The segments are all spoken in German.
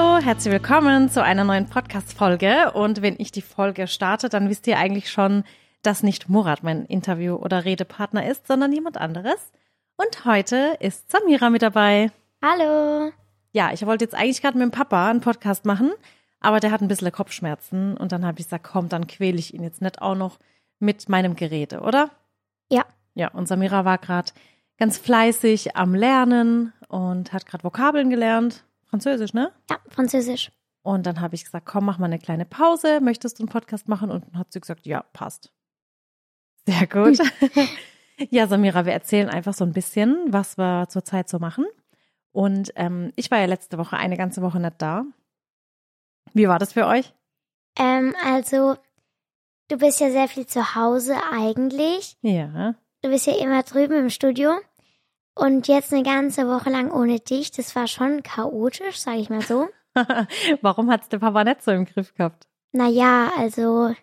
Hallo, herzlich willkommen zu einer neuen Podcast-Folge. Und wenn ich die Folge starte, dann wisst ihr eigentlich schon, dass nicht Murat mein Interview- oder Redepartner ist, sondern jemand anderes. Und heute ist Samira mit dabei. Hallo. Ja, ich wollte jetzt eigentlich gerade mit dem Papa einen Podcast machen, aber der hat ein bisschen Kopfschmerzen. Und dann habe ich gesagt, komm, dann quäle ich ihn jetzt nicht auch noch mit meinem Gerede, oder? Ja. Ja, und Samira war gerade ganz fleißig am Lernen und hat gerade Vokabeln gelernt. Französisch, ne? Ja, Französisch. Und dann habe ich gesagt, komm, mach mal eine kleine Pause. Möchtest du einen Podcast machen? Und dann hat sie gesagt, ja, passt. Sehr gut. ja, Samira, wir erzählen einfach so ein bisschen, was wir zurzeit so machen. Und ähm, ich war ja letzte Woche eine ganze Woche nicht da. Wie war das für euch? Ähm, also, du bist ja sehr viel zu Hause eigentlich. Ja. Du bist ja immer drüben im Studio. Und jetzt eine ganze Woche lang ohne dich, das war schon chaotisch, sag ich mal so. Warum hat's der Papa nicht so im Griff gehabt? Naja, also,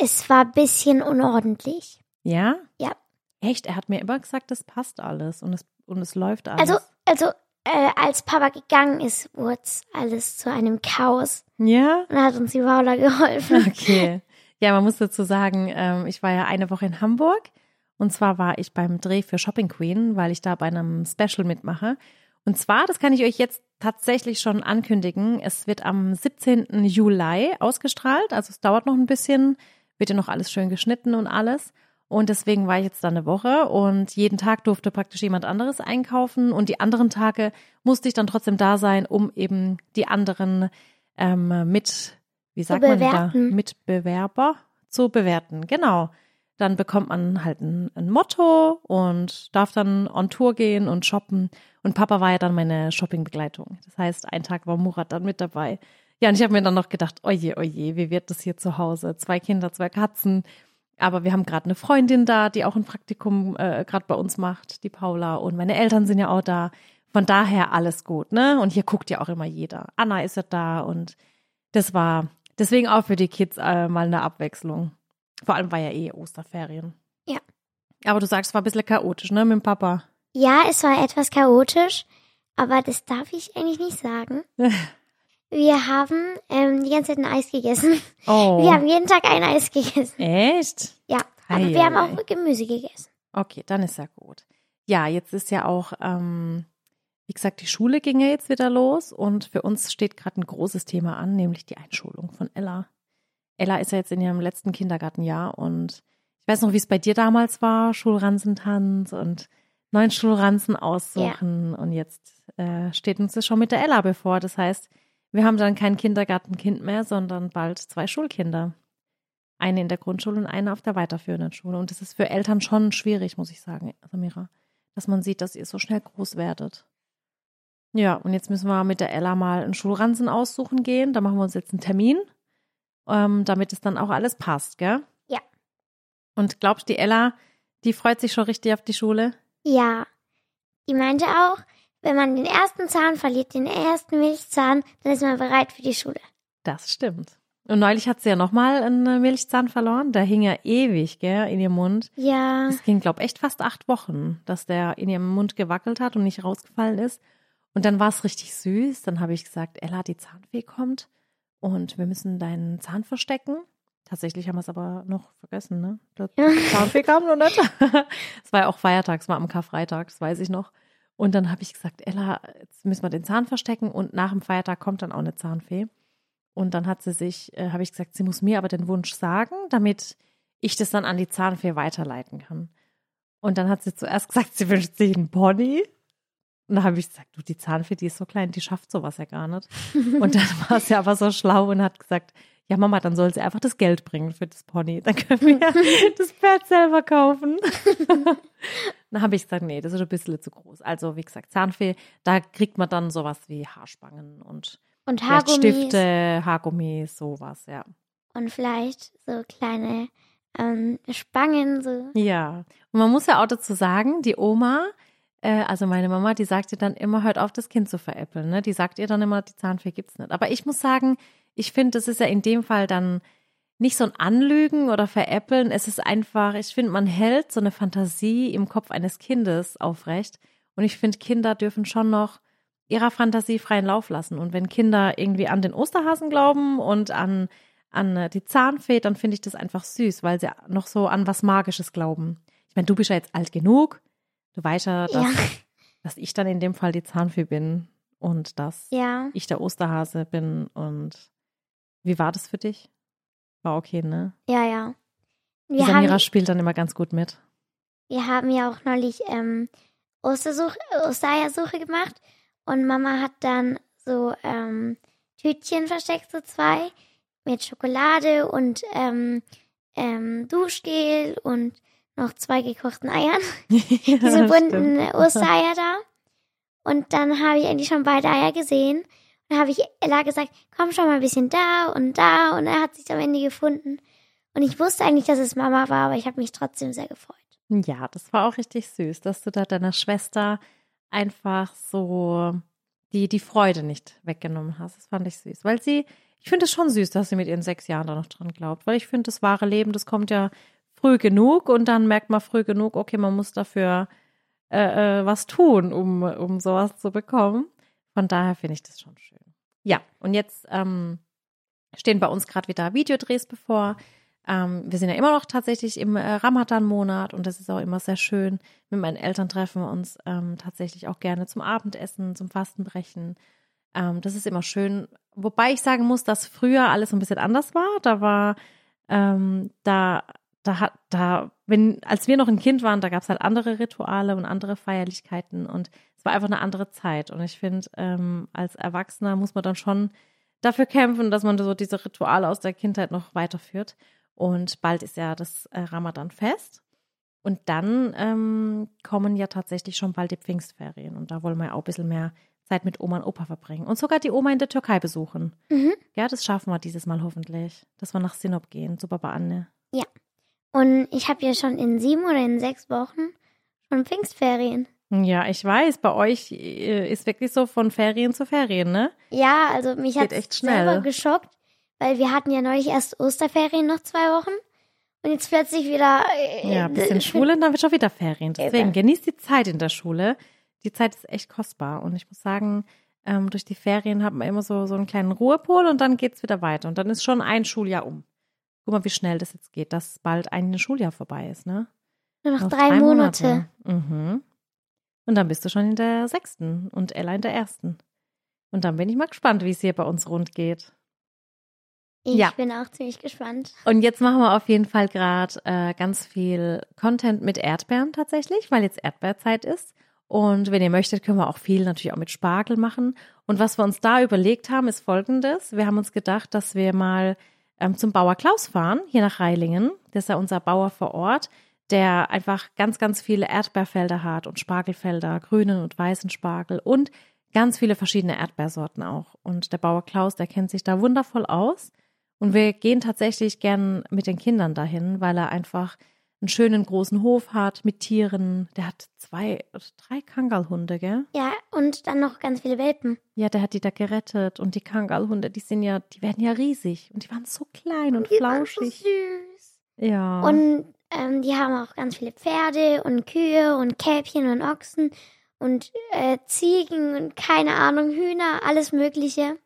es war ein bisschen unordentlich. Ja? Ja. Echt? Er hat mir immer gesagt, das passt alles und es, und es läuft alles. Also, also, äh, als Papa gegangen ist, wurde alles zu einem Chaos. ja? Und hat uns die Paula geholfen. Okay. Ja, man muss dazu sagen, ähm, ich war ja eine Woche in Hamburg und zwar war ich beim Dreh für Shopping Queen, weil ich da bei einem Special mitmache. Und zwar, das kann ich euch jetzt tatsächlich schon ankündigen, es wird am 17. Juli ausgestrahlt, also es dauert noch ein bisschen, wird ja noch alles schön geschnitten und alles. Und deswegen war ich jetzt da eine Woche und jeden Tag durfte praktisch jemand anderes einkaufen und die anderen Tage musste ich dann trotzdem da sein, um eben die anderen ähm, mit, wie sagt man da. Mitbewerber zu bewerten. Genau. Dann bekommt man halt ein, ein Motto und darf dann on Tour gehen und shoppen. Und Papa war ja dann meine Shoppingbegleitung. Das heißt, ein Tag war Murat dann mit dabei. Ja, und ich habe mir dann noch gedacht, oje, oje, wie wird das hier zu Hause? Zwei Kinder, zwei Katzen. Aber wir haben gerade eine Freundin da, die auch ein Praktikum äh, gerade bei uns macht, die Paula. Und meine Eltern sind ja auch da. Von daher alles gut, ne? Und hier guckt ja auch immer jeder. Anna ist ja da und das war deswegen auch für die Kids äh, mal eine Abwechslung. Vor allem war ja eh Osterferien. Ja. Aber du sagst, es war ein bisschen chaotisch, ne, mit dem Papa. Ja, es war etwas chaotisch, aber das darf ich eigentlich nicht sagen. Wir haben ähm, die ganze Zeit ein Eis gegessen. Oh. Wir haben jeden Tag ein Eis gegessen. Echt? Ja, aber Ei, wir haben auch Gemüse gegessen. Okay, dann ist ja gut. Ja, jetzt ist ja auch, ähm, wie gesagt, die Schule ging ja jetzt wieder los und für uns steht gerade ein großes Thema an, nämlich die Einschulung von Ella. Ella ist ja jetzt in ihrem letzten Kindergartenjahr und ich weiß noch, wie es bei dir damals war, Schulranzentanz und neuen Schulranzen aussuchen und jetzt äh, steht uns das schon mit der Ella bevor. Das heißt, wir haben dann kein Kindergartenkind mehr, sondern bald zwei Schulkinder. Eine in der Grundschule und eine auf der weiterführenden Schule. Und das ist für Eltern schon schwierig, muss ich sagen, Samira, dass man sieht, dass ihr so schnell groß werdet. Ja, und jetzt müssen wir mit der Ella mal einen Schulranzen aussuchen gehen. Da machen wir uns jetzt einen Termin, ähm, damit es dann auch alles passt, gell? Ja. Und glaubst du, die Ella, die freut sich schon richtig auf die Schule? Ja, die meinte auch, wenn man den ersten Zahn verliert, den ersten Milchzahn, dann ist man bereit für die Schule. Das stimmt. Und neulich hat sie ja nochmal einen Milchzahn verloren. Der hing ja ewig, gell, in ihrem Mund. Ja, Es ging, glaube echt fast acht Wochen, dass der in ihrem Mund gewackelt hat und nicht rausgefallen ist. Und dann war es richtig süß. Dann habe ich gesagt, Ella, die Zahnfee kommt und wir müssen deinen Zahn verstecken. Tatsächlich haben wir es aber noch vergessen, ne? Der Zahnfee kam noch nicht. Es war ja auch Feiertag, es war am Karfreitag, das weiß ich noch. Und dann habe ich gesagt, Ella, jetzt müssen wir den Zahn verstecken und nach dem Feiertag kommt dann auch eine Zahnfee. Und dann hat sie sich, äh, habe ich gesagt, sie muss mir aber den Wunsch sagen, damit ich das dann an die Zahnfee weiterleiten kann. Und dann hat sie zuerst gesagt, sie wünscht sich einen Pony. Und da habe ich gesagt, du, die Zahnfee, die ist so klein, die schafft sowas ja gar nicht. Und dann war sie aber so schlau und hat gesagt, ja Mama, dann soll sie einfach das Geld bringen für das Pony. Dann können wir das Pferd selber kaufen. dann habe ich gesagt, nee, das ist ein bisschen zu groß. Also wie gesagt, Zahnfee, da kriegt man dann sowas wie Haarspangen und und Haargummis Stifte, Haargummis, sowas, ja. und vielleicht so kleine ähm, Spangen, so. Ja, und man muss ja auch dazu sagen, die Oma, äh, also meine Mama, die sagt ihr dann immer, hört auf, das Kind zu veräppeln. Ne? Die sagt ihr dann immer, die Zahnfee gibt's nicht. Aber ich muss sagen, ich finde, das ist ja in dem Fall dann nicht so ein Anlügen oder Veräppeln. Es ist einfach, ich finde, man hält so eine Fantasie im Kopf eines Kindes aufrecht. Und ich finde, Kinder dürfen schon noch ihrer Fantasie freien Lauf lassen. Und wenn Kinder irgendwie an den Osterhasen glauben und an, an äh, die Zahnfee, dann finde ich das einfach süß, weil sie noch so an was Magisches glauben. Ich meine, du bist ja jetzt alt genug. Du weißt ja, dass, Ja. dass ich dann in dem Fall die Zahnfee bin und dass Ja. ich der Osterhase bin. Und wie war das für dich? War okay, ne? Ja, ja. Die Wir Samira haben, spielt dann immer ganz gut mit. wir haben ja auch neulich ähm, Ostersuche, Ostereiersuche gemacht und Mama hat dann so ähm, Tütchen versteckt, so zwei, mit Schokolade und ähm, ähm, Duschgel und noch zwei gekochten Eiern. Diese bunten Ostereier da. Und dann habe ich eigentlich schon beide Eier gesehen. Und dann habe ich Ella gesagt, komm schon mal ein bisschen da und da. Und er hat sich am Ende gefunden. Und ich wusste eigentlich, dass es Mama war, aber ich habe mich trotzdem sehr gefreut. Ja, das war auch richtig süß, dass du da deiner Schwester einfach so die, die Freude nicht weggenommen hast. Das fand ich süß, weil sie, ich finde es schon süß, dass sie mit ihren sechs Jahren da noch dran glaubt, weil ich finde, das wahre Leben, das kommt ja früh genug und dann merkt man früh genug, okay, man muss dafür äh, äh, was tun, um, um sowas zu bekommen. Von daher finde ich das schon schön. Ja, und jetzt ähm, stehen bei uns gerade wieder Videodrehs bevor. Ähm, wir sind ja immer noch tatsächlich im äh, Ramadan-Monat und das ist auch immer sehr schön. Mit meinen Eltern treffen wir uns ähm, tatsächlich auch gerne zum Abendessen, zum Fastenbrechen. Ähm, das ist immer schön. Wobei ich sagen muss, dass früher alles ein bisschen anders war. Da war, ähm, da, da hat, da, wenn, als wir noch ein Kind waren, da gab es halt andere Rituale und andere Feierlichkeiten und es war einfach eine andere Zeit. Und ich finde, ähm, als Erwachsener muss man dann schon dafür kämpfen, dass man so diese Rituale aus der Kindheit noch weiterführt. Und bald ist ja das äh, Ramadan-Fest. Und dann ähm, kommen ja tatsächlich schon bald die Pfingstferien. Und da wollen wir auch ein bisschen mehr Zeit mit Oma und Opa verbringen. Und sogar die Oma in der Türkei besuchen. Mhm. Ja, das schaffen wir dieses Mal hoffentlich. Dass wir nach Sinop gehen, zu Baba Anne. Und ich habe ja schon in sieben oder in sechs Wochen schon Pfingstferien. Ja, ich weiß, bei euch äh, ist wirklich so von Ferien zu Ferien, ne? Ja, also mich Geht hat schnell. selber geschockt, weil wir hatten ja neulich erst Osterferien noch zwei Wochen und jetzt plötzlich wieder. äh, Ja, ein bisschen Schule und dann wird schon wieder Ferien. Deswegen genießt die Zeit in der Schule. Die Zeit ist echt kostbar. Und ich muss sagen, ähm, durch die Ferien hat man immer so, so einen kleinen Ruhepol und dann geht's wieder weiter. Und dann ist schon ein Schuljahr um. Guck mal, wie schnell das jetzt geht, dass bald ein Schuljahr vorbei ist, ne? Nur noch drei, Monate. Mhm. Und dann bist du schon in der sechsten und Ella in der ersten. Und dann bin ich mal gespannt, wie es hier bei uns rund geht. Ich Ja. bin auch ziemlich gespannt. Und jetzt machen wir auf jeden Fall gerade äh, ganz viel Content mit Erdbeeren tatsächlich, weil jetzt Erdbeerzeit ist. Und wenn ihr möchtet, können wir auch viel natürlich auch mit Spargel machen. Und was wir uns da überlegt haben, ist folgendes. Wir haben uns gedacht, dass wir mal ähm, zum Bauer Klaus fahren, hier nach Reilingen. Das ist ja unser Bauer vor Ort, der einfach ganz, ganz viele Erdbeerfelder hat und Spargelfelder, grünen und weißen Spargel und ganz viele verschiedene Erdbeersorten auch. Und der Bauer Klaus, der kennt sich da wundervoll aus. Und wir gehen tatsächlich gern mit den Kindern dahin, weil er einfach einen schönen großen Hof hat mit Tieren. Der hat zwei, oder drei Kangalhunde, gell? Ja, und dann noch ganz viele Welpen. Ja, der hat die da gerettet. Und die Kangalhunde, die sind ja, die werden ja riesig. Und die waren so klein und Die waren so flauschig. süß. Ja. Und ähm, die haben auch ganz viele Pferde und Kühe und Kälbchen und Ochsen und äh, Ziegen und keine Ahnung, Hühner, alles Mögliche.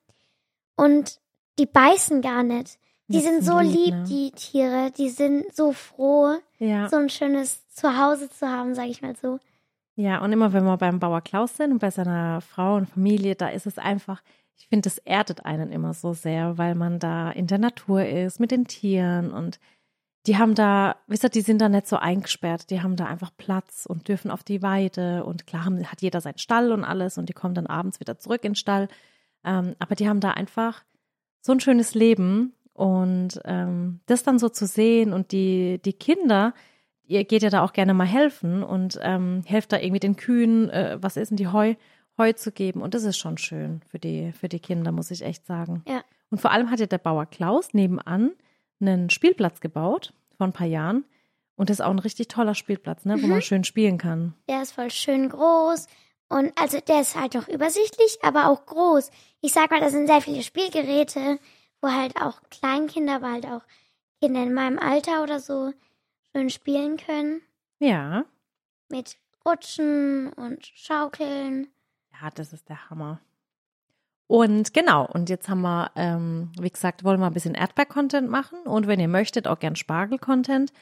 Und die beißen gar nicht. Die sind so lieb, ne? die Tiere. Die sind so froh, ja. so ein schönes Zuhause zu haben, sag ich mal so. Ja, und immer wenn wir beim Bauer Klaus sind und bei seiner Frau und Familie, da ist es einfach, ich finde, das erdet einen immer so sehr, weil man da in der Natur ist, mit den Tieren und die haben da, wisst ihr, die sind da nicht so eingesperrt, die haben da einfach Platz und dürfen auf die Weide und klar haben, hat jeder seinen Stall und alles und die kommen dann abends wieder zurück in den Stall, ähm, aber die haben da einfach so ein schönes Leben und ähm, das dann so zu sehen und die, die Kinder, ihr geht ja da auch gerne mal helfen und ähm, helft da irgendwie den Kühen, äh, was ist denn die Heu, Heu zu geben. Und das ist schon schön für die, für die Kinder, muss ich echt sagen. Ja. Und vor allem hat ja der Bauer Klaus nebenan einen Spielplatz gebaut vor ein paar Jahren. Und das ist auch ein richtig toller Spielplatz, ne, wo man schön spielen kann. Der ist voll schön groß. Und also der ist halt auch übersichtlich, aber auch groß. Ich sag mal, da sind sehr viele Spielgeräte, wo halt auch Kleinkinder, aber halt auch Kinder in meinem Alter oder so schön spielen können. Ja. Mit Rutschen und Schaukeln. Ja, das ist der Hammer. Und genau, und jetzt haben wir, ähm, wie gesagt, wollen wir ein bisschen Erdbeer-Content machen und wenn ihr möchtet, auch gern Spargel-Content.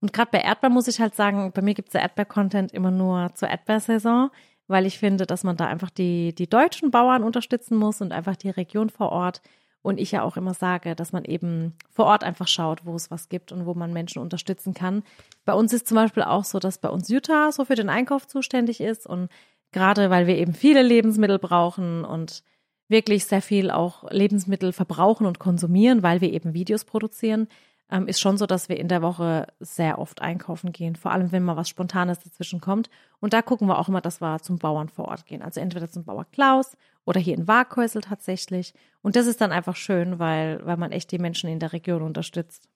Und gerade bei Erdbeer muss ich halt sagen, bei mir gibt es ja Erdbeer-Content immer nur zur Erdbeersaison, weil ich finde, dass man da einfach die, die deutschen Bauern unterstützen muss und einfach die Region vor Ort. Und ich ja auch immer sage, dass man eben vor Ort einfach schaut, wo es was gibt und wo man Menschen unterstützen kann. Bei uns ist zum Beispiel auch so, dass bei uns Jutta so für den Einkauf zuständig ist und gerade weil wir eben viele Lebensmittel brauchen und wirklich sehr viel auch Lebensmittel verbrauchen und konsumieren, weil wir eben Videos produzieren, ähm, ist schon so, dass wir in der Woche sehr oft einkaufen gehen, vor allem wenn mal was Spontanes dazwischen kommt. Und da gucken wir auch immer, dass wir zum Bauern vor Ort gehen. Also entweder zum Bauer Klaus oder hier in Waghäusel tatsächlich. Und das ist dann einfach schön, weil, weil man echt die Menschen in der Region unterstützt.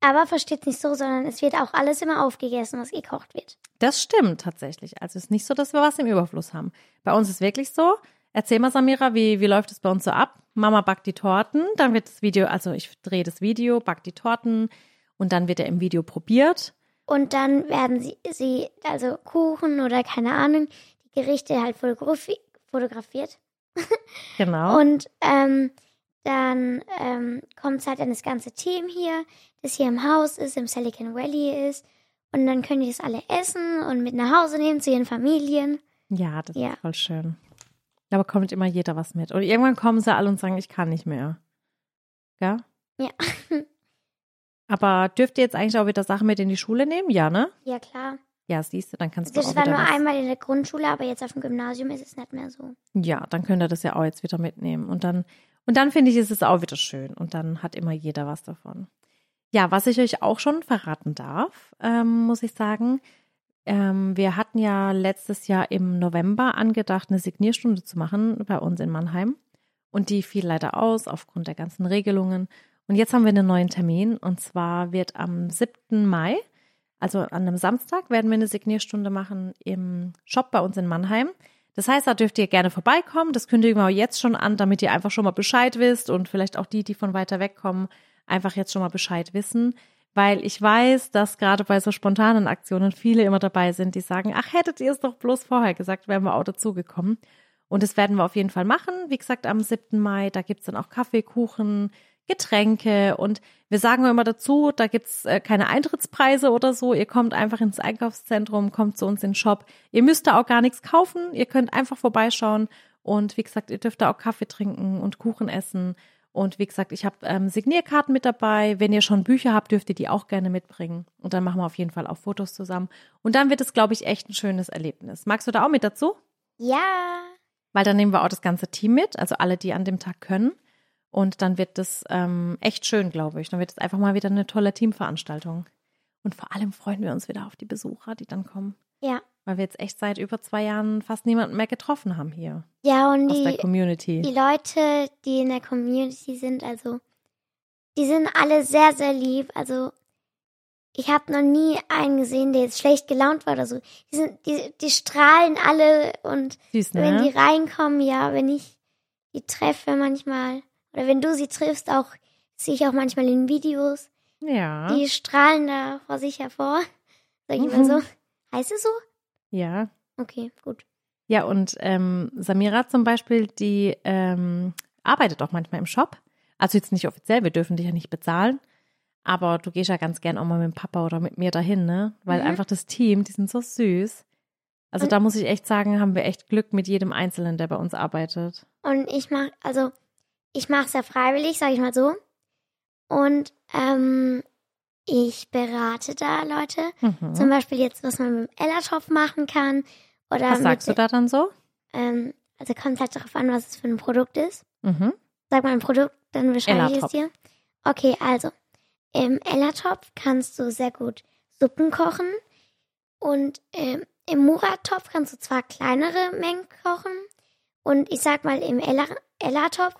Aber versteht nicht so, sondern es wird auch alles immer aufgegessen, was gekocht wird. Das stimmt tatsächlich. Also es ist nicht so, dass wir was im Überfluss haben. Bei uns ist wirklich so, Erzähl mal, Samira, wie, wie läuft es bei uns so ab? Mama backt die Torten, dann wird das Video, also ich drehe das Video, back die Torten und dann wird er im Video probiert. Und dann werden sie, sie, also Kuchen oder keine Ahnung, die Gerichte halt fotografi fotografiert. Genau. Und ähm, dann ähm, kommt halt dann das ganze Team hier, das hier im Haus ist, im Silicon Valley ist. Und dann können die das alle essen und mit nach Hause nehmen zu ihren Familien. ja, das Ja. ist voll schön. Da bekommt immer jeder was mit. Und irgendwann kommen sie alle und sagen, ich kann nicht mehr. Ja? Ja. Aber dürft ihr jetzt eigentlich auch wieder Sachen mit in die Schule nehmen? Ja, ne? Ja, klar. Ja, siehst du, dann kannst du Das auch war wieder nur was. einmal in der Grundschule, aber jetzt auf dem Gymnasium ist es nicht mehr so. Ja, dann könnt ihr das ja auch jetzt wieder mitnehmen. Und dann, und dann finde ich, ist es auch wieder schön. Und dann hat immer jeder was davon. Ja, was ich euch auch schon verraten darf, ähm, muss ich sagen, ähm, wir hatten ja letztes Jahr im November angedacht, eine Signierstunde zu machen bei uns in Mannheim. Und die fiel leider aus aufgrund der ganzen Regelungen. Und jetzt haben wir einen neuen Termin. Und zwar wird am 7. Mai, also an einem Samstag, werden wir eine Signierstunde machen im Shop bei uns in Mannheim. Das heißt, da dürft ihr gerne vorbeikommen. Das kündigen wir jetzt schon an, damit ihr einfach schon mal Bescheid wisst und vielleicht auch die, die von weiter weg kommen, einfach jetzt schon mal Bescheid wissen. Weil ich weiß, dass gerade bei so spontanen Aktionen viele immer dabei sind, die sagen, ach, hättet ihr es doch bloß vorher gesagt, wären wir auch dazugekommen. Und das werden wir auf jeden Fall machen. Wie gesagt, am 7. Mai, da gibt's dann auch Kaffee, Kuchen, Getränke und wir sagen immer dazu, da gibt's äh, keine Eintrittspreise oder so. Ihr kommt einfach ins Einkaufszentrum, kommt zu uns in den Shop. Ihr müsst da auch gar nichts kaufen. Ihr könnt einfach vorbeischauen und wie gesagt, ihr dürft da auch Kaffee trinken und Kuchen essen. Und wie gesagt, ich habe ähm, Signierkarten mit dabei. Wenn ihr schon Bücher habt, dürft ihr die auch gerne mitbringen. Und dann machen wir auf jeden Fall auch Fotos zusammen. Und dann wird es, glaube ich, echt ein schönes Erlebnis. Magst du da auch mit dazu? Ja. Weil dann nehmen wir auch das ganze Team mit, also alle, die an dem Tag können. Und dann wird das ähm, echt schön, glaube ich. Dann wird es einfach mal wieder eine tolle Teamveranstaltung. Und vor allem freuen wir uns wieder auf die Besucher, die dann kommen. Ja. Weil wir jetzt echt seit über zwei Jahren fast niemanden mehr getroffen haben hier Ja, und aus der die, Community. die Leute, die in der Community sind, also, die sind alle sehr, sehr lieb. Also, ich habe noch nie einen gesehen, der jetzt schlecht gelaunt war oder so. Die, sind, die, die strahlen alle und Süß, wenn die ne? reinkommen, ja, wenn ich die treffe manchmal, oder wenn du sie triffst, auch sehe ich auch manchmal in Videos, Ja. die strahlen da vor sich hervor. Sag ich mal Mhm. so. Heißt es so? Ja. Okay, gut. Ja, und ähm, Samira zum Beispiel, die ähm, arbeitet auch manchmal im Shop. Also jetzt nicht offiziell, wir dürfen dich ja nicht bezahlen. Aber du gehst ja ganz gern auch mal mit dem Papa oder mit mir dahin, ne? Weil Mhm. einfach das Team, die sind so süß. Also Und- da muss ich echt sagen, haben wir echt Glück mit jedem Einzelnen, der bei uns arbeitet. Und ich mach, also ich mache es ja freiwillig, sage ich mal so. Und ähm, ich berate da Leute. Mhm. Zum Beispiel jetzt, was man mit dem Ellertopf machen kann. Oder Was sagst du mit, da dann so? Ähm, also kommt halt darauf an, was es für ein Produkt ist. Mhm. Sag mal ein Produkt, dann beschreibe ich es dir. Okay, also im Ellertopf kannst du sehr gut Suppen kochen. Und ähm, im Muratopf kannst du zwar kleinere Mengen kochen. Und ich sag mal, im Eller Ellertopf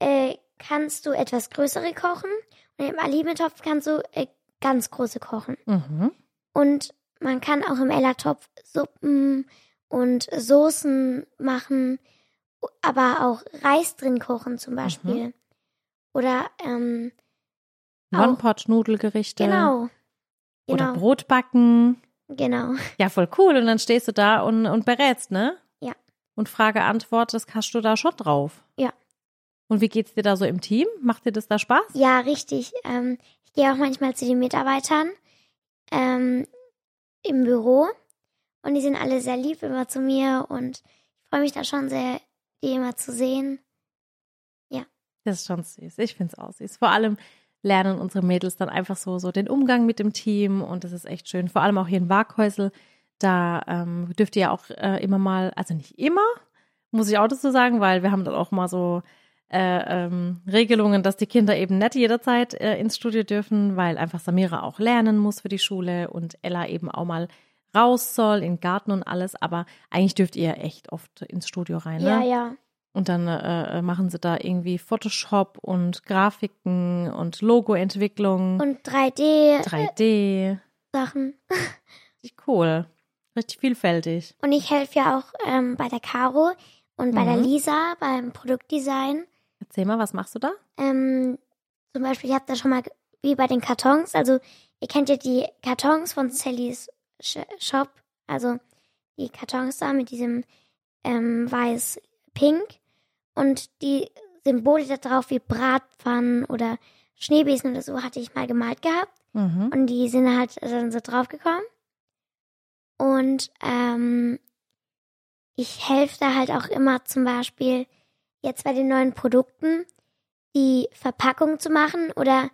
äh, kannst du etwas größere kochen. Und im Alimetopf kannst du äh, ganz große kochen. Mhm. Und man kann auch im Ellertopf Suppen und Soßen machen, aber auch Reis drin kochen zum Beispiel. Oder, ähm, One-Pot-Nudelgerichte. genau. Oder Genau, Brot backen. genau. Ja, voll cool. Und dann stehst du da und, und berätst, ne? Ja. und Frage-Antwort, das hast du da schon drauf. Ja. Und wie geht's dir da so im Team? Macht dir das da Spaß? Ja, richtig. Ähm, gehe auch manchmal zu den Mitarbeitern ähm, im Büro und die sind alle sehr lieb immer zu mir und ich freue mich da schon sehr, die immer zu sehen. Das ist schon süß. Ich finde es auch süß. Vor allem lernen unsere Mädels dann einfach so, so den Umgang mit dem Team und das ist echt schön. Vor allem auch hier in Waghäusel, da ähm, dürft ihr ja auch äh, immer mal, also nicht immer, muss ich auch dazu sagen, weil wir haben dann auch mal so äh, ähm, Regelungen, dass die Kinder eben nicht jederzeit äh, ins Studio dürfen, weil einfach Samira auch lernen muss für die Schule und Ella eben auch mal raus soll, in den Garten und alles. Aber eigentlich dürft ihr echt oft ins Studio rein, ne? Ja, ja. Und dann äh, machen sie da irgendwie Photoshop und Grafiken und Logoentwicklung, Und 3D 3D. Sachen. Richtig cool. Richtig vielfältig. Und ich helfe ja auch ähm, bei der Caro und bei der Mhm. Lisa beim Produktdesign. Erzähl mal, was machst du da? Ähm, zum Beispiel, ich habe da schon mal, wie bei den Kartons, also ihr kennt ja die Kartons von Sallys Sh Shop, also die Kartons da mit diesem ähm, weiß-pink und die Symbole da drauf wie Bratpfannen oder Schneebesen oder so hatte ich mal gemalt gehabt Mhm. und die sind halt dann so draufgekommen. Und ähm, ich helfe da halt auch immer zum Beispiel jetzt bei den neuen Produkten die Verpackung zu machen oder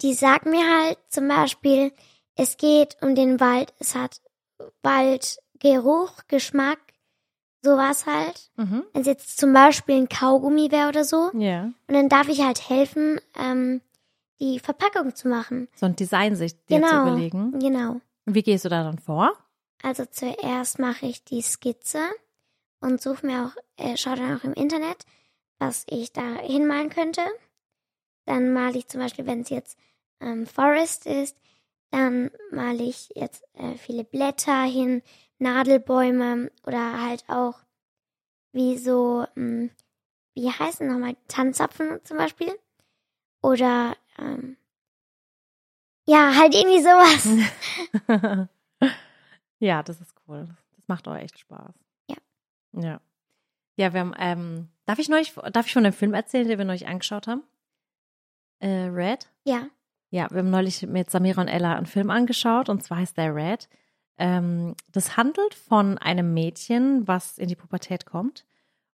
die sagen mir halt zum Beispiel, es geht um den Wald, es hat Waldgeruch, Geschmack, sowas halt. Mhm. Wenn es jetzt zum Beispiel ein Kaugummi wäre oder so. Ja. Und dann darf ich halt helfen, ähm, die Verpackung zu machen. So ein Designsicht dir zu Genau. überlegen. Genau. Und wie gehst du da dann vor? Also zuerst mache ich die Skizze und suche mir auch, äh, schaue dann auch im Internet, was ich da hinmalen könnte. Dann male ich zum Beispiel, wenn es jetzt ähm, Forest ist, dann male ich jetzt äh, viele Blätter hin, Nadelbäume oder halt auch wie so, mh, wie heißen nochmal, Tanzapfen zum Beispiel. Oder ähm, ja, halt irgendwie sowas. ja, das ist cool. Das macht auch echt Spaß. Ja. Ja. Wir haben, ähm, darf ich neulich, darf ich von dem Film erzählen, den wir neulich angeschaut haben? Äh, Red? Ja. Ja, wir haben neulich mit Samira und Ella einen Film angeschaut und zwar heißt der Red. Ähm, das handelt von einem Mädchen, was in die Pubertät kommt.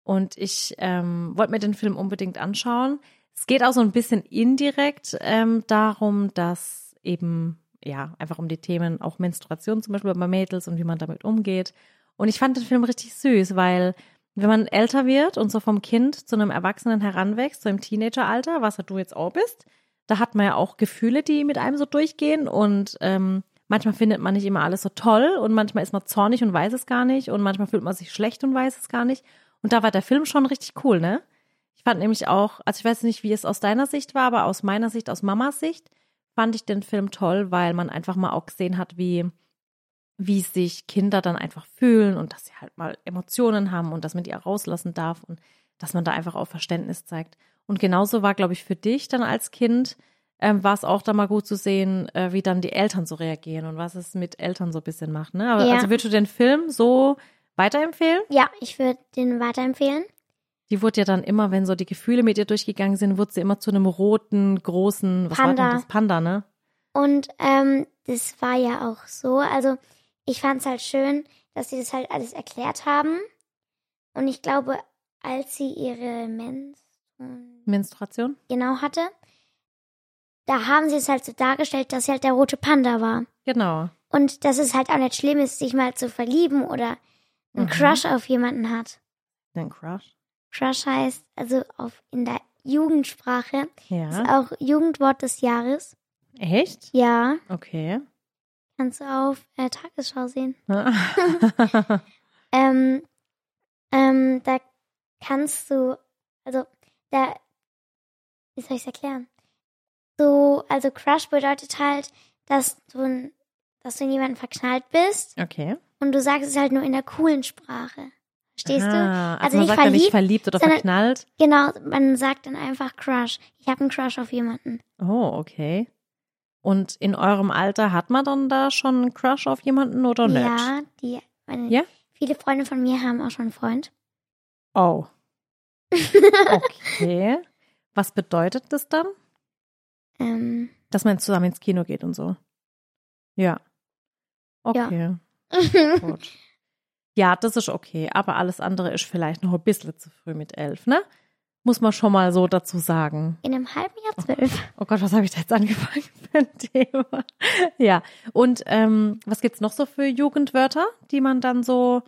Und ich ähm, wollte mir den Film unbedingt anschauen. Es geht auch so ein bisschen indirekt ähm, darum, dass eben, ja, einfach um die Themen auch Menstruation zum Beispiel bei Mädels und wie man damit umgeht. Und ich fand den Film richtig süß, weil wenn man älter wird und so vom Kind zu einem Erwachsenen heranwächst, so im Teenageralter, was du jetzt auch bist, da hat man ja auch Gefühle, die mit einem so durchgehen und ähm, manchmal findet man nicht immer alles so toll und manchmal ist man zornig und weiß es gar nicht und manchmal fühlt man sich schlecht und weiß es gar nicht. Und da war der Film schon richtig cool, ne? Ich fand nämlich auch, also ich weiß nicht, wie es aus deiner Sicht war, aber aus meiner Sicht, aus Mamas Sicht, fand ich den Film toll, weil man einfach mal auch gesehen hat, wie, wie sich Kinder dann einfach fühlen und dass sie halt mal Emotionen haben und dass man die auch rauslassen darf und dass man da einfach auch Verständnis zeigt. Und genauso war, glaube ich, für dich dann als Kind, ähm, war es auch da mal gut zu sehen, äh, wie dann die Eltern so reagieren und was es mit Eltern so ein bisschen macht. Ne? Aber Ja. also würdest du den Film so weiterempfehlen? Ja, ich würde den weiterempfehlen. Die wurde ja dann immer, wenn so die Gefühle mit ihr durchgegangen sind, wurde sie immer zu einem roten, großen, was war Panda. denn das? Panda, ne? Und ähm, das war ja auch so. Also ich fand es halt schön, dass sie das halt alles erklärt haben. Und ich glaube, als sie ihre Mens Menstruation? genau hatte, da haben sie es halt so dargestellt, dass sie halt der rote Panda war. Genau. Und dass es halt auch nicht schlimm ist, sich mal zu verlieben oder einen Mhm. Crush auf jemanden hat. Den Crush. Crush heißt, also auf in der Jugendsprache, ist Ja. auch Jugendwort des Jahres. Echt? Ja, Okay. Kannst du auf äh, Tagesschau sehen. ja, Ähm, ähm, da kannst du, also, da, wie soll ich es erklären? So, also Crush bedeutet halt, dass du, in- dass du in jemanden verknallt bist okay. und du sagst es halt nur in der coolen Sprache. Verstehst du? Ah, also, Also man nicht sagt ja nicht verliebt, verliebt oder sondern- verknallt. Genau, man sagt dann einfach Crush. Ich habe einen Crush auf jemanden. Oh, okay. Und in eurem Alter hat man dann da schon einen Crush auf jemanden oder nicht? Ja, die, meine, Ja? viele Freunde von mir haben auch schon einen Freund. Oh. Okay. Was bedeutet das dann? Ähm, Dass man zusammen ins Kino geht und so. Ja. Okay, gut. Ja, das ist okay. Aber alles andere ist vielleicht noch ein bisschen zu früh mit elf, ne? Muss man schon mal so dazu sagen. in einem halben Jahr zwölf. Oh Gott, was habe ich da jetzt angefangen für ein Thema? Ja, und ähm, was gibt's noch so für Jugendwörter, die man dann so,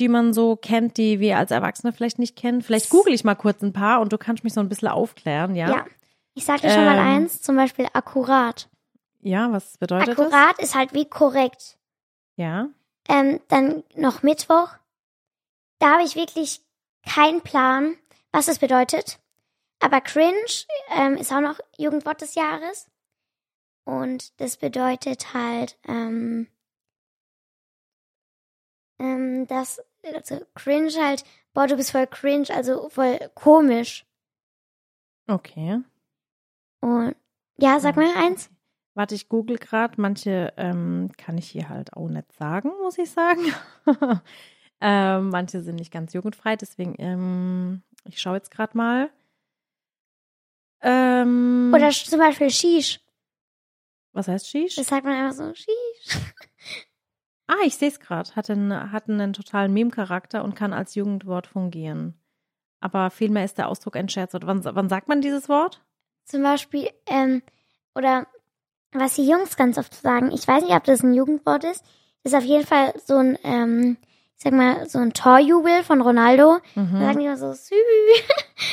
die man so kennt, die wir als Erwachsene vielleicht nicht kennen? Vielleicht google ich mal kurz ein paar und du kannst mich so ein bisschen aufklären, ja? Ja. Ich sag dir schon mal Ähm, eins, zum Beispiel akkurat. Ja, was bedeutet Akkurat ist halt wie korrekt. das? Ja. Ähm, dann noch Mittwoch. Da habe ich wirklich keinen Plan, was es bedeutet. Aber cringe ähm, ist auch noch Jugendwort des Jahres. Und das bedeutet halt, ähm, ähm, dass, also cringe halt, boah, du bist voll cringe, also voll komisch. Okay. Und ja, sag mal eins. Warte, ich google gerade. Manche ähm, kann ich hier halt auch nicht sagen, muss ich sagen. ähm, manche sind nicht ganz jugendfrei, deswegen, ähm, ich schaue jetzt gerade mal. Ähm, Oder zum Beispiel Shish. was heißt Shish? Das sagt man einfach so, Shish. Ah, ich sehe es gerade. Hat einen, hat einen totalen Meme-Charakter und kann als Jugendwort fungieren. Aber vielmehr ist der Ausdruck ein Scherz. Wann, wann sagt man dieses Wort? Zum Beispiel, ähm, oder was die Jungs ganz oft sagen, ich weiß nicht, ob das ein Jugendwort ist, ist auf jeden Fall so ein, ähm, ich sag mal, so ein Torjubel von Ronaldo. Da Mhm. sagen die immer so, Sü.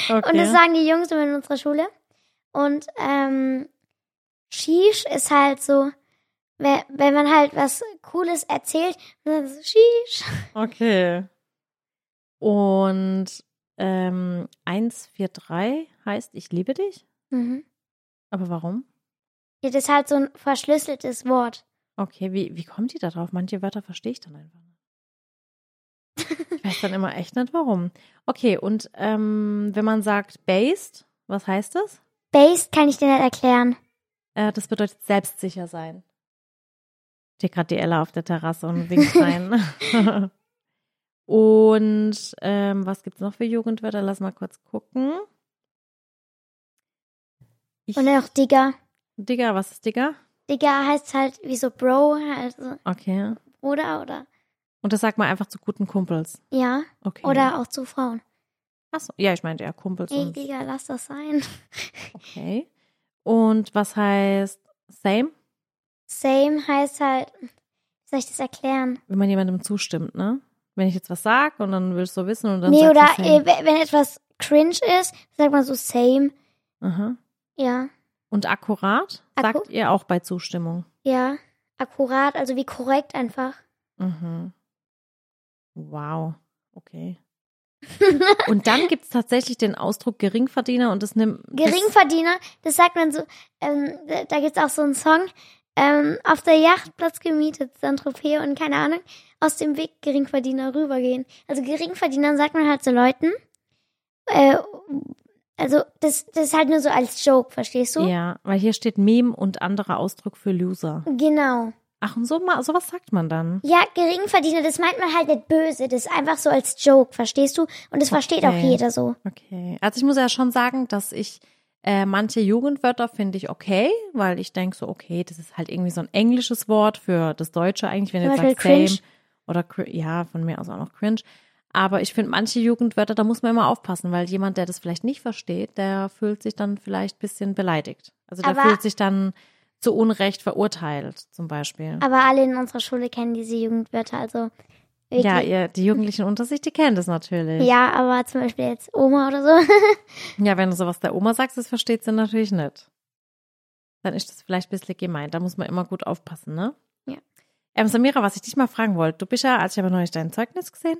Okay. Und das sagen die Jungs immer in unserer Schule. Und ähm, Shish ist halt so, wenn, wenn man halt was Cooles erzählt, dann so Shish. Okay. Und ähm, 143 heißt Ich liebe dich? Mhm. Aber warum? Ja, das ist halt so ein verschlüsseltes Wort. Okay, wie, wie kommt die da drauf? Manche Wörter verstehe ich dann einfach nicht. Ich weiß dann immer echt nicht warum. Okay, und ähm, wenn man sagt based, was heißt das? Based kann ich dir nicht erklären. Äh, das bedeutet selbstsicher sein. Steht gerade die Ella auf der Terrasse und winkt rein. und ähm, was gibt's noch für Jugendwörter? Lass mal kurz gucken. Ich, Und noch Digger. Digga, was ist Digga? Digger heißt halt wie so Bro, also Okay. Bruder oder Und das sagt man einfach zu guten Kumpels. ja, Okay. oder auch zu Frauen. Achso, ja, ich meinte ja Kumpels Ey, und Digga, lass das sein. okay. Und was heißt same? Same heißt halt, wie soll ich das erklären? Wenn man jemandem zustimmt, ne? Wenn ich jetzt was sag und dann willst du wissen und dann nee, oder äh, wenn etwas cringe ist, sagt man so same. Aha. Ja, Und akkurat Akku- sagt ihr auch bei Zustimmung. ja, akkurat, also wie korrekt einfach. Mhm. Wow. Okay. Und dann gibt es tatsächlich den Ausdruck Geringverdiener und das nimmt. Geringverdiener, das sagt man so, ähm, da, da gibt's auch so einen Song, ähm, auf der Yacht Platz gemietet, Saint-Tropez und keine Ahnung, aus dem Weg Geringverdiener rübergehen. Also Geringverdiener sagt man halt so Leuten, äh, also das, das ist halt nur so als Joke, verstehst du? Ja, weil hier steht Meme und anderer Ausdruck für Loser. Genau. Ach, und so ma- sowas sagt man dann. Ja, Geringverdiener, das meint man halt nicht böse, das ist einfach so als Joke, verstehst du? Und das versteht auch Okay. jeder so. Okay. Also ich muss ja schon sagen, dass ich äh, manche Jugendwörter finde ich okay, weil ich denke so, okay, das ist halt irgendwie so ein englisches Wort für das Deutsche eigentlich, wenn du sagst same oder ja, von mir aus auch noch cringe. Aber ich finde manche Jugendwörter, da muss man immer aufpassen, weil jemand, der das vielleicht nicht versteht, der fühlt sich dann vielleicht ein bisschen beleidigt. Also der Aber- fühlt sich dann zu Unrecht verurteilt, zum Beispiel. Aber alle in unserer Schule kennen diese Jugendwörter, also wirklich. Ja, ihr, die Jugendlichen unter sich, die kennen das natürlich. Ja, aber zum Beispiel jetzt Oma oder so. Ja, wenn du sowas der Oma sagst, das versteht sie natürlich nicht. Dann ist das vielleicht ein bisschen gemeint. Da muss man immer gut aufpassen, ne? Ja. Ähm, Samira, was ich dich mal fragen wollte, du bist ja, als ich aber neulich dein Zeugnis gesehen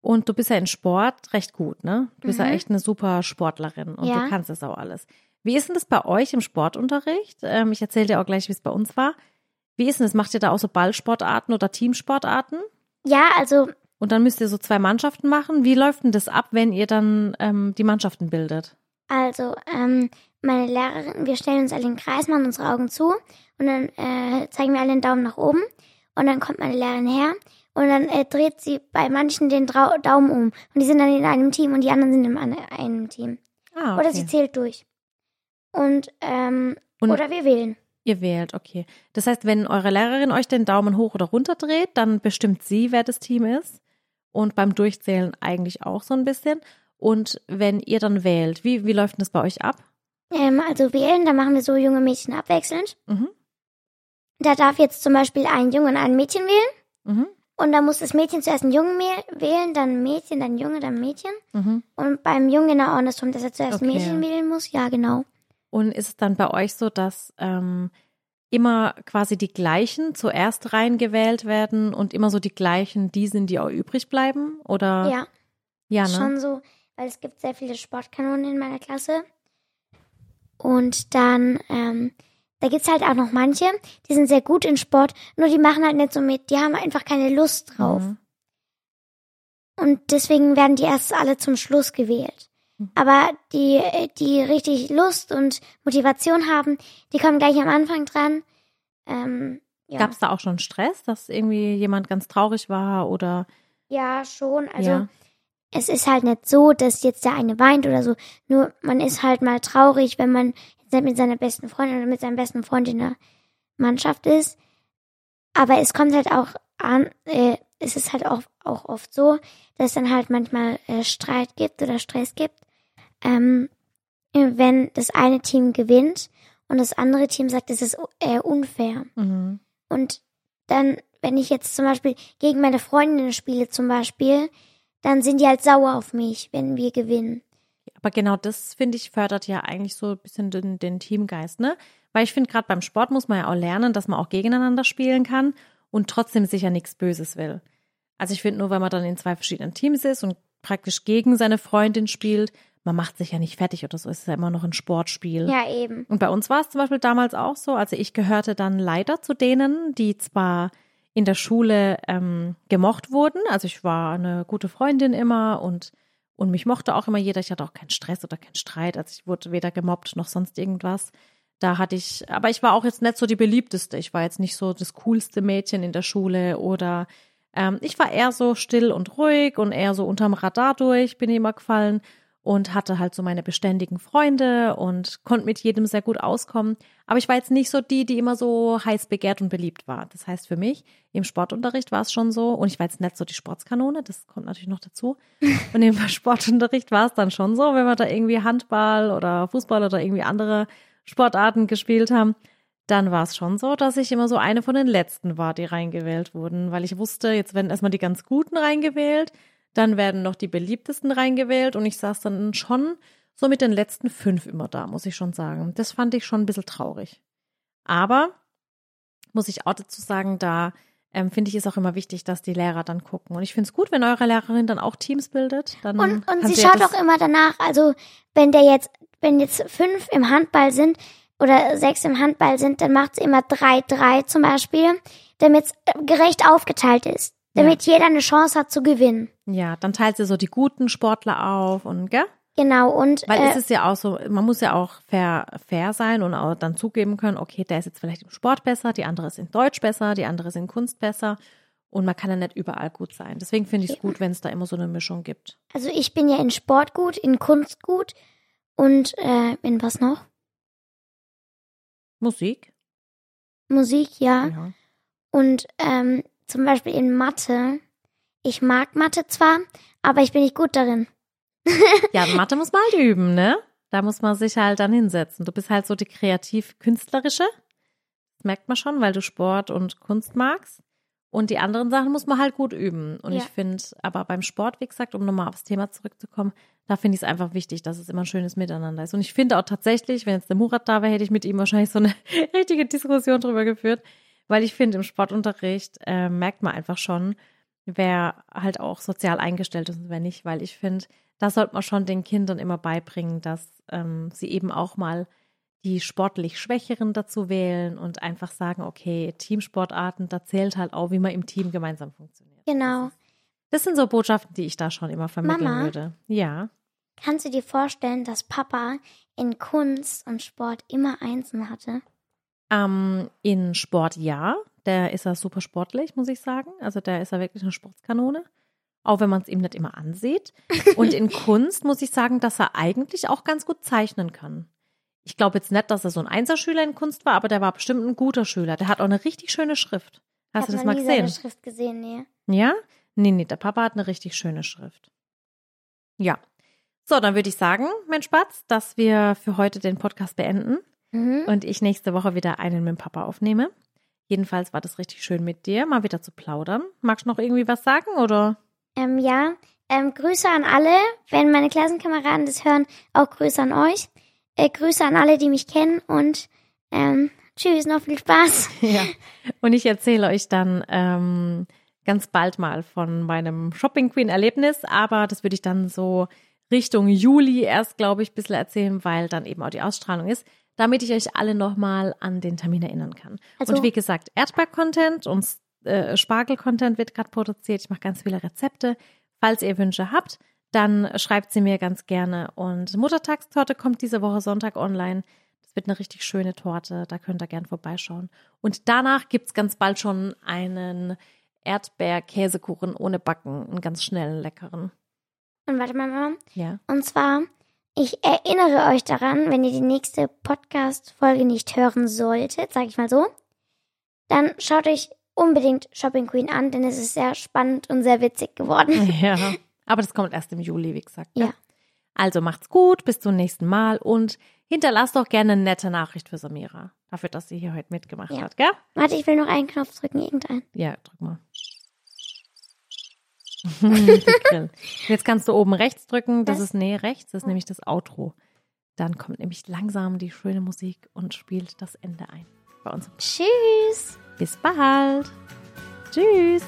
und du bist ja in Sport recht gut, ne? Du bist ja Mhm. echt eine super Sportlerin und Ja. du kannst das auch alles. Wie ist denn das bei euch im Sportunterricht? Ähm, ich erzähle dir auch gleich, wie es bei uns war. Wie ist denn das? Macht ihr da auch so Ballsportarten oder Teamsportarten? Ja, also Und dann müsst ihr so zwei Mannschaften machen. Wie läuft denn das ab, wenn ihr dann ähm, die Mannschaften bildet? Also, ähm, meine Lehrerin, wir stellen uns alle in den Kreis, machen unsere Augen zu und dann äh, zeigen wir alle den Daumen nach oben und dann kommt meine Lehrerin her Und dann äh, dreht sie bei manchen den Drau Daumen um. Und die sind dann in einem Team und die anderen sind in einem Team. Ah, Oder okay. sie zählt durch. Und, ähm, Und- oder wir wählen. Ihr wählt, okay. Das heißt, wenn eure Lehrerin euch den Daumen hoch oder runter dreht, dann bestimmt sie, wer das Team ist. Und beim Durchzählen eigentlich auch so ein bisschen. Und wenn ihr dann wählt, wie, wie läuft denn das bei euch ab? Ähm, also wählen, da machen wir so junge Mädchen abwechselnd. Mhm. Da darf jetzt zum Beispiel ein Junge und ein Mädchen wählen. Mhm. Und dann muss das Mädchen zuerst einen Jungen wählen, dann ein Mädchen, dann ein Junge, dann ein Mädchen. Mhm. Und beim Jungen genau andersrum, dass er zuerst ein Okay. Mädchen wählen muss. Ja, genau. Und ist es dann bei euch so, dass ähm, immer quasi die gleichen zuerst reingewählt werden und immer so die gleichen die sind, die auch übrig bleiben? Oder? Ja, ja ne? schon so. Weil es gibt sehr viele Sportkanonen in meiner Klasse. Und dann, ähm, da gibt's halt auch noch manche, die sind sehr gut in Sport, nur die machen halt nicht so mit. Die haben einfach keine Lust drauf. Mhm. Und deswegen werden die erst alle zum Schluss gewählt. Mhm. Aber die, die richtig Lust und Motivation haben, die kommen gleich am Anfang dran. Ähm, ja. Gab es da auch schon Stress, dass irgendwie jemand ganz traurig war oder ja, schon. Also ja? es ist halt nicht so, dass jetzt der eine weint oder so. Nur man ist halt mal traurig, wenn man jetzt nicht mit seiner besten Freundin oder mit seinem besten Freund in der Mannschaft ist. Aber es kommt halt auch an, äh, es ist halt auch, auch oft so, dass es dann halt manchmal äh, Streit gibt oder Stress gibt. Ähm, wenn das eine Team gewinnt und das andere Team sagt, es ist äh, unfair. Mhm. Und dann, wenn ich jetzt zum Beispiel gegen meine Freundinnen spiele zum Beispiel, dann sind die halt sauer auf mich, wenn wir gewinnen. Aber genau das, finde ich, fördert ja eigentlich so ein bisschen den, den Teamgeist, ne? Weil ich finde, gerade beim Sport muss man ja auch lernen, dass man auch gegeneinander spielen kann und trotzdem sicher nichts Böses will. Also ich finde nur, wenn man dann in zwei verschiedenen Teams ist und praktisch gegen seine Freundin spielt, man macht sich ja nicht fertig oder so, es ist ja immer noch ein Sportspiel. Ja, eben. Und bei uns war es zum Beispiel damals auch so. Also ich gehörte dann leider zu denen, die zwar in der Schule ähm, gemocht wurden. Also ich war eine gute Freundin immer und, und mich mochte auch immer jeder. Ich hatte auch keinen Stress oder keinen Streit. Also ich wurde weder gemobbt noch sonst irgendwas. Da hatte ich, aber ich war auch jetzt nicht so die beliebteste. Ich war jetzt nicht so das coolste Mädchen in der Schule oder ähm, ich war eher so still und ruhig und eher so unterm Radar durch, bin immer gefallen und hatte halt so meine beständigen Freunde und konnte mit jedem sehr gut auskommen. Aber ich war jetzt nicht so die, die immer so heiß begehrt und beliebt war. Das heißt für mich, im Sportunterricht war es schon so, und ich war jetzt nicht so die Sportskanone, das kommt natürlich noch dazu. Und im Sportunterricht war es dann schon so, wenn wir da irgendwie Handball oder Fußball oder irgendwie andere Sportarten gespielt haben, dann war es schon so, dass ich immer so eine von den letzten war, die reingewählt wurden, weil ich wusste, jetzt werden erstmal die ganz Guten reingewählt, dann werden noch die beliebtesten reingewählt und ich saß dann schon so mit den letzten fünf immer da, muss ich schon sagen. Das fand ich schon ein bisschen traurig. Aber muss ich auch dazu sagen, da ähm, finde ich es auch immer wichtig, dass die Lehrer dann gucken. Und ich finde es gut, wenn eure Lehrerin dann auch Teams bildet. Dann Und, und sie schaut auch immer danach, also wenn der jetzt, wenn jetzt fünf im Handball sind oder sechs im Handball sind, dann macht sie immer drei, drei zum Beispiel, damit es gerecht aufgeteilt ist. Damit jeder eine Chance hat zu gewinnen. Ja, dann teilt sie so die guten Sportler auf und, gell? Genau, und Weil äh, es ist ja auch so, man muss ja auch fair, fair sein und auch dann zugeben können, okay, der ist jetzt vielleicht im Sport besser, die andere ist in Deutsch besser, die andere ist in Kunst besser. Und man kann ja nicht überall gut sein. Deswegen finde ich es gut, wenn es da immer so eine Mischung gibt. also ich bin ja in Sport gut, in Kunst gut und äh, in was noch? Musik? Musik, ja. Ja. Und ähm, zum Beispiel in Mathe. Ich mag Mathe zwar, aber ich bin nicht gut darin. Ja, Mathe muss man halt üben, ne? Da muss man sich halt dann hinsetzen. Du bist halt so die kreativ-künstlerische. Das merkt man schon, weil du Sport und Kunst magst. Und die anderen Sachen muss man halt gut üben. Und Ja. ich finde, aber beim Sport, wie gesagt, um nochmal aufs Thema zurückzukommen, da finde ich es einfach wichtig, dass es immer ein schönes Miteinander ist. Und ich finde auch tatsächlich, wenn jetzt der Murat da wäre, hätte ich mit ihm wahrscheinlich so eine richtige Diskussion drüber geführt. Weil ich finde, im Sportunterricht äh, merkt man einfach schon, wer halt auch sozial eingestellt ist und wer nicht. Weil ich finde, da sollte man schon den Kindern immer beibringen, dass ähm, sie eben auch mal die sportlich Schwächeren dazu wählen und einfach sagen, okay, Teamsportarten, da zählt halt auch, wie man im Team gemeinsam funktioniert. Genau. Das sind so Botschaften, die ich da schon immer vermitteln Mama? würde. Ja. Kannst du dir vorstellen, dass Papa in Kunst und Sport immer Einsen hatte? Ähm, in Sport ja, Der ist ja super sportlich, muss ich sagen. Also der ist ja wirklich eine Sportskanone. Auch wenn man es ihm nicht immer ansieht. Und in Kunst muss ich sagen, dass er eigentlich auch ganz gut zeichnen kann. Ich glaube jetzt nicht, dass er so ein Einserschüler in Kunst war, aber der war bestimmt ein guter Schüler. Der hat auch eine richtig schöne Schrift. Hast du das mal gesehen? Seine Schrift gesehen, nee. Ja? Nee, nee, der Papa hat eine richtig schöne Schrift. Ja. So, dann würde ich sagen, mein Spatz, dass wir für heute den Podcast beenden Mhm. und ich nächste Woche wieder einen mit dem Papa aufnehme. Jedenfalls war das richtig schön mit dir, mal wieder zu plaudern. Magst du noch irgendwie was sagen oder? Ähm, ja, ähm, Grüße an alle. Wenn meine Klassenkameraden das hören, auch Grüße an euch. Äh, Grüße an alle, die mich kennen und ähm, tschüss, noch viel Spaß. Ja. Und ich erzähle euch dann ähm, ganz bald mal von meinem Shopping Queen Erlebnis, aber das würde ich dann so Richtung Juli erst, glaube ich, ein bisschen erzählen, weil dann eben auch die Ausstrahlung ist, damit ich euch alle nochmal an den Termin erinnern kann. Also- und wie gesagt, Erdbeer-Content und äh, Spargel-Content wird gerade produziert. Ich mache ganz viele Rezepte. Falls ihr Wünsche habt, dann schreibt sie mir ganz gerne. Und Muttertagstorte kommt diese Woche Sonntag online. Das wird eine richtig schöne Torte. Da könnt ihr gern vorbeischauen. Und danach gibt's ganz bald schon einen Erdbeer-Käsekuchen ohne Backen. Einen ganz schnellen, leckeren. Und warte mal, Mama. Ja. Und zwar, ich erinnere euch daran, wenn ihr die nächste Podcast-Folge nicht hören solltet, sage ich mal so, dann schaut euch unbedingt Shopping Queen an, denn es ist sehr spannend und sehr witzig geworden. Ja. Aber das kommt erst im Juli, wie gesagt. Ja. Also macht's gut, bis zum nächsten Mal und hinterlasst doch gerne eine nette Nachricht für Samira. Dafür, dass sie hier heute mitgemacht Ja. hat, gell? Warte, ich will noch einen Knopf drücken, irgendeinen. Ja, drück mal. Jetzt kannst du oben rechts drücken. Das Was? ist nee, rechts. Das ist nämlich das Outro. Dann kommt nämlich langsam die schöne Musik und spielt das Ende ein. Bei uns. Tschüss! Bis bald. Tschüss.